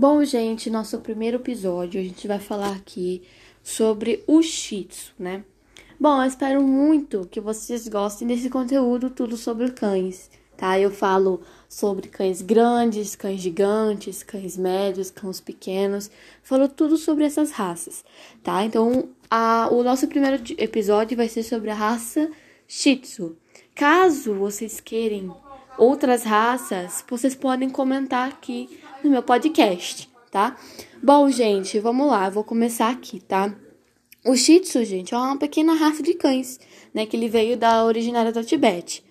Bom, gente, nosso primeiro episódio, a gente vai falar aqui sobre o Shih Tzu, né? Bom, eu espero muito que vocês gostem desse conteúdo, tudo sobre cães, tá? Eu falo sobre cães grandes, cães gigantes, cães médios, cães pequenos, falo tudo sobre essas raças, tá? Então, a, o nosso primeiro episódio vai ser sobre a raça Shih Tzu. Caso vocês queiram outras raças, vocês podem comentar aqui no meu podcast, tá? Bom, gente, vamos lá, vou começar aqui, tá? O Shih Tzu, gente, é uma pequena raça de cães, né, que ele veio da originária do Tibete.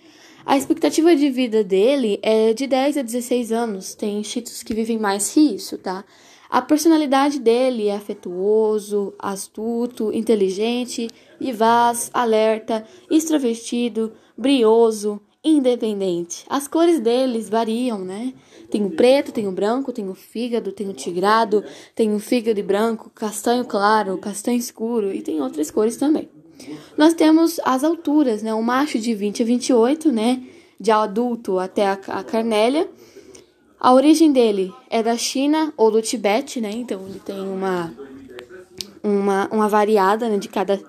A expectativa de vida dele é de 10 a 16 anos. Tem Shih Tzus que vivem mais que isso, tá? A personalidade dele é afetuoso, astuto, inteligente, vivaz, alerta, extrovertido, brioso, independente. As cores deles variam, né? Tem o preto, tem o branco, tem o fígado, tem o tigrado, tem o fígado branco, castanho claro, castanho escuro e tem outras cores também. Nós temos as alturas, né? O macho de 20 a 28, né? De adulto até a, a carnélia. A origem dele é da China ou do Tibete, né? Então ele tem uma uma, uma variada né, de, cada,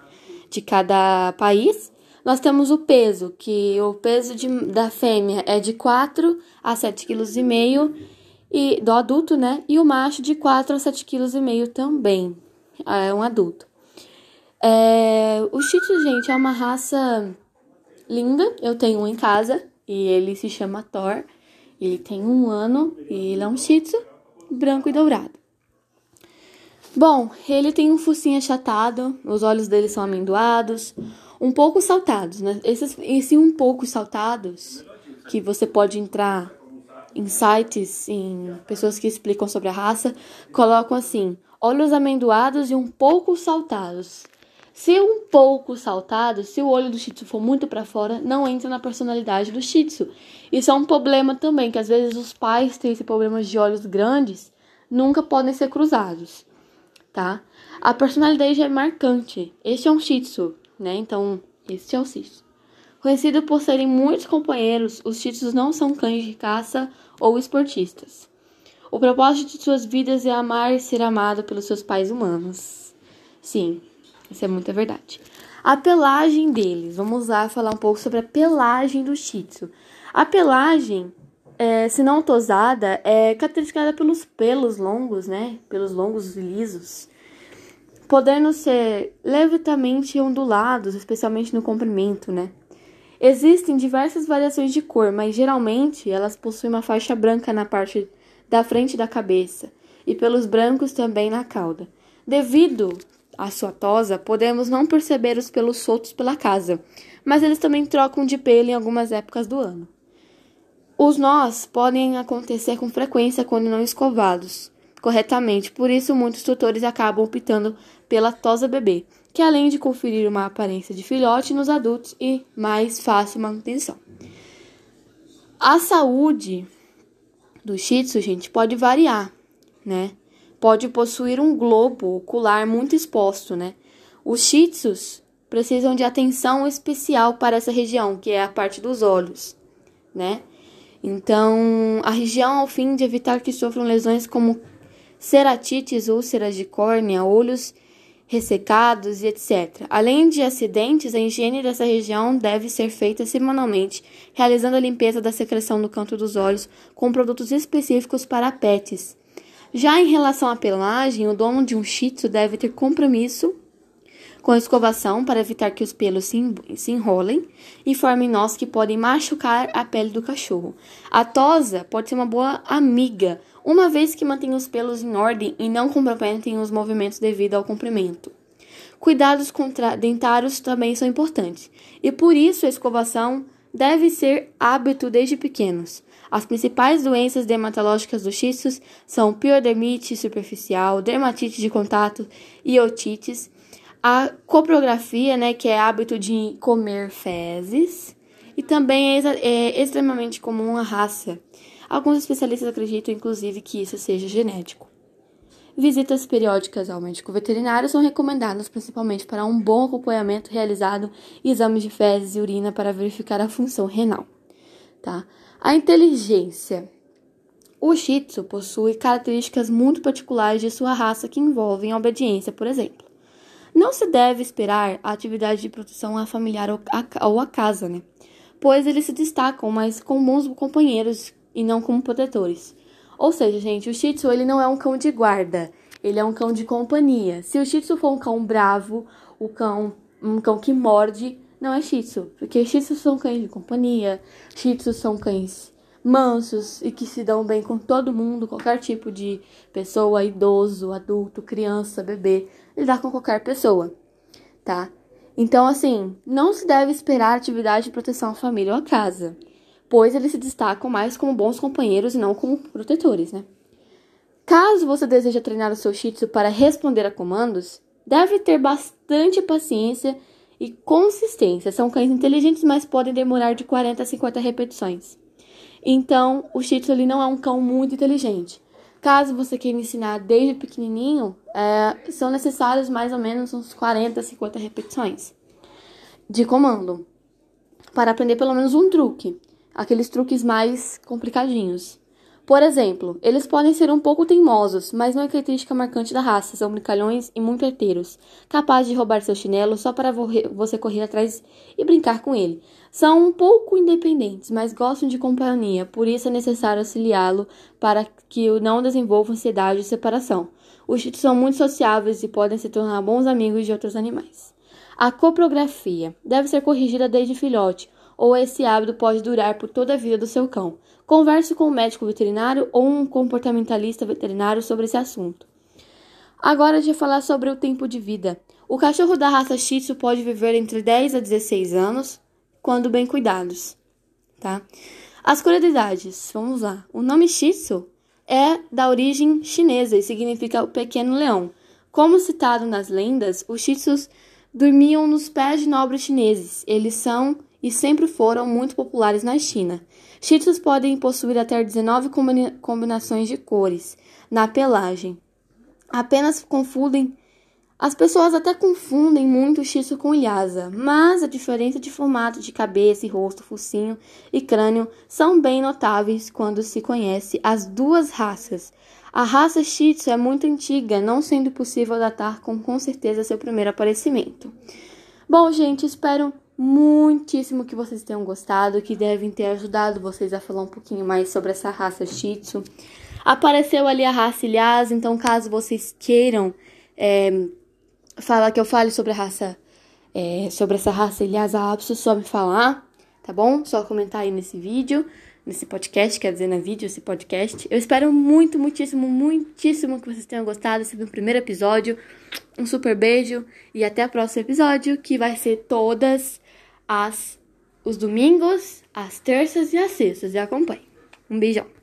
de cada país. Nós temos o peso, que o peso de, da fêmea é de 4 a 7,5 kg e do adulto, né? E o macho de 4 a 7,5 kg também. É um adulto. É, o Shih gente, é uma raça linda. Eu tenho um em casa e ele se chama Thor. Ele tem um ano e ele é um Shih branco e dourado. Bom, ele tem um focinho achatado, os olhos dele são amendoados, um pouco saltados, né? Esses, esse um pouco saltados, que você pode entrar em sites, em pessoas que explicam sobre a raça, colocam assim: olhos amendoados e um pouco saltados. Se um pouco saltado, se o olho do Shih Tzu for muito para fora, não entra na personalidade do Shih Tzu. Isso é um problema também, que às vezes os pais têm esse problema de olhos grandes, nunca podem ser cruzados, tá? A personalidade é marcante. Este é um Shih Tzu né? Então, este é o Cis. Conhecido por serem muitos companheiros, os Tzus não são cães de caça ou esportistas. O propósito de suas vidas é amar e ser amado pelos seus pais humanos. Sim, isso é muita verdade. A pelagem deles. Vamos lá falar um pouco sobre a pelagem do Shih Tzu. A pelagem, é, se não tosada, é caracterizada pelos pelos longos, né? Pelos longos e lisos podendo ser levemente ondulados, especialmente no comprimento, né? Existem diversas variações de cor, mas geralmente elas possuem uma faixa branca na parte da frente da cabeça e pelos brancos também na cauda. Devido à sua tosa, podemos não perceber os pelos soltos pela casa, mas eles também trocam de pelo em algumas épocas do ano. Os nós podem acontecer com frequência quando não escovados corretamente, por isso muitos tutores acabam optando pela tosa bebê, que além de conferir uma aparência de filhote nos adultos e mais fácil manutenção. A saúde do Shih Tzu, gente, pode variar, né? Pode possuir um globo ocular muito exposto, né? Os Shih Tzus precisam de atenção especial para essa região, que é a parte dos olhos, né? Então, a região ao fim de evitar que sofram lesões como ceratites, úlceras de córnea, olhos ressecados e etc. Além de acidentes, a higiene dessa região deve ser feita semanalmente, realizando a limpeza da secreção no canto dos olhos com produtos específicos para pets. Já em relação à pelagem, o dono de um shih tzu deve ter compromisso com a escovação para evitar que os pelos se enrolem e formem nós que podem machucar a pele do cachorro. A tosa pode ser uma boa amiga, uma vez que mantém os pelos em ordem e não comprometem os movimentos devido ao comprimento. Cuidados dentários também são importantes, e por isso a escovação deve ser hábito desde pequenos. As principais doenças dermatológicas dos xistos são piodermite superficial, dermatite de contato e otites, a coprografia, né, que é hábito de comer fezes, e também é, é extremamente comum a raça. Alguns especialistas acreditam, inclusive, que isso seja genético. Visitas periódicas ao médico veterinário são recomendadas principalmente para um bom acompanhamento realizado e exames de fezes e urina para verificar a função renal. Tá? A inteligência. O Shih Tzu possui características muito particulares de sua raça que envolvem a obediência, por exemplo. Não se deve esperar a atividade de proteção à familiar ou à casa, né? Pois eles se destacam mais como bons companheiros e não como protetores. Ou seja, gente, o Shih Tzu ele não é um cão de guarda, ele é um cão de companhia. Se o Shih Tzu for um cão bravo, o cão, um cão que morde, não é Shih Tzu, porque Shih são cães de companhia, Shih são cães mansos e que se dão bem com todo mundo, qualquer tipo de pessoa, idoso, adulto, criança, bebê, lidar com qualquer pessoa, tá? Então, assim, não se deve esperar atividade de proteção à família ou à casa, pois eles se destacam mais como bons companheiros e não como protetores, né? Caso você deseje treinar o seu Shih Tzu para responder a comandos, deve ter bastante paciência e consistência. São cães inteligentes, mas podem demorar de 40 a 50 repetições. Então, o Shih Tzu ele não é um cão muito inteligente. Caso você queira ensinar desde pequenininho, é, são necessários mais ou menos uns 40, 50 repetições de comando para aprender pelo menos um truque, aqueles truques mais complicadinhos. Por exemplo, eles podem ser um pouco teimosos, mas não é característica marcante da raça. São brincalhões e muito arteiros, capazes de roubar seu chinelo só para você correr atrás e brincar com ele. São um pouco independentes, mas gostam de companhia, por isso é necessário auxiliá-lo para que não desenvolva ansiedade e separação. Os chitos são muito sociáveis e podem se tornar bons amigos de outros animais. A coprografia deve ser corrigida desde filhote, ou esse hábito pode durar por toda a vida do seu cão. Converse com um médico veterinário ou um comportamentalista veterinário sobre esse assunto. Agora vai falar sobre o tempo de vida. O cachorro da raça Shih Tzu pode viver entre 10 a 16 anos, quando bem cuidados, tá? As curiosidades, vamos lá. O nome Shih Tzu é da origem chinesa e significa o pequeno leão. Como citado nas lendas, os Shih Tzus dormiam nos pés de nobres chineses. Eles são e sempre foram muito populares na China. Shih podem possuir até 19 combinações de cores na pelagem. Apenas confundem. As pessoas até confundem muito o Shih com o Lhasa, mas a diferença de formato de cabeça e rosto, focinho e crânio são bem notáveis quando se conhece as duas raças. A raça Shih é muito antiga, não sendo possível datar com, com certeza seu primeiro aparecimento. Bom, gente, espero muitíssimo que vocês tenham gostado, que devem ter ajudado vocês a falar um pouquinho mais sobre essa raça Shih Tzu. Apareceu ali a raça Ilhasa, então caso vocês queiram é, falar que eu fale sobre a raça, é, sobre essa raça Ilhasa Apso, só me falar, tá bom? Só comentar aí nesse vídeo, nesse podcast, quer dizer, na vídeo, esse podcast. Eu espero muito, muitíssimo, muitíssimo que vocês tenham gostado. Esse foi o primeiro episódio. Um super beijo e até o próximo episódio, que vai ser todas as, os domingos, as terças e as sextas. E acompanhe. Um beijão.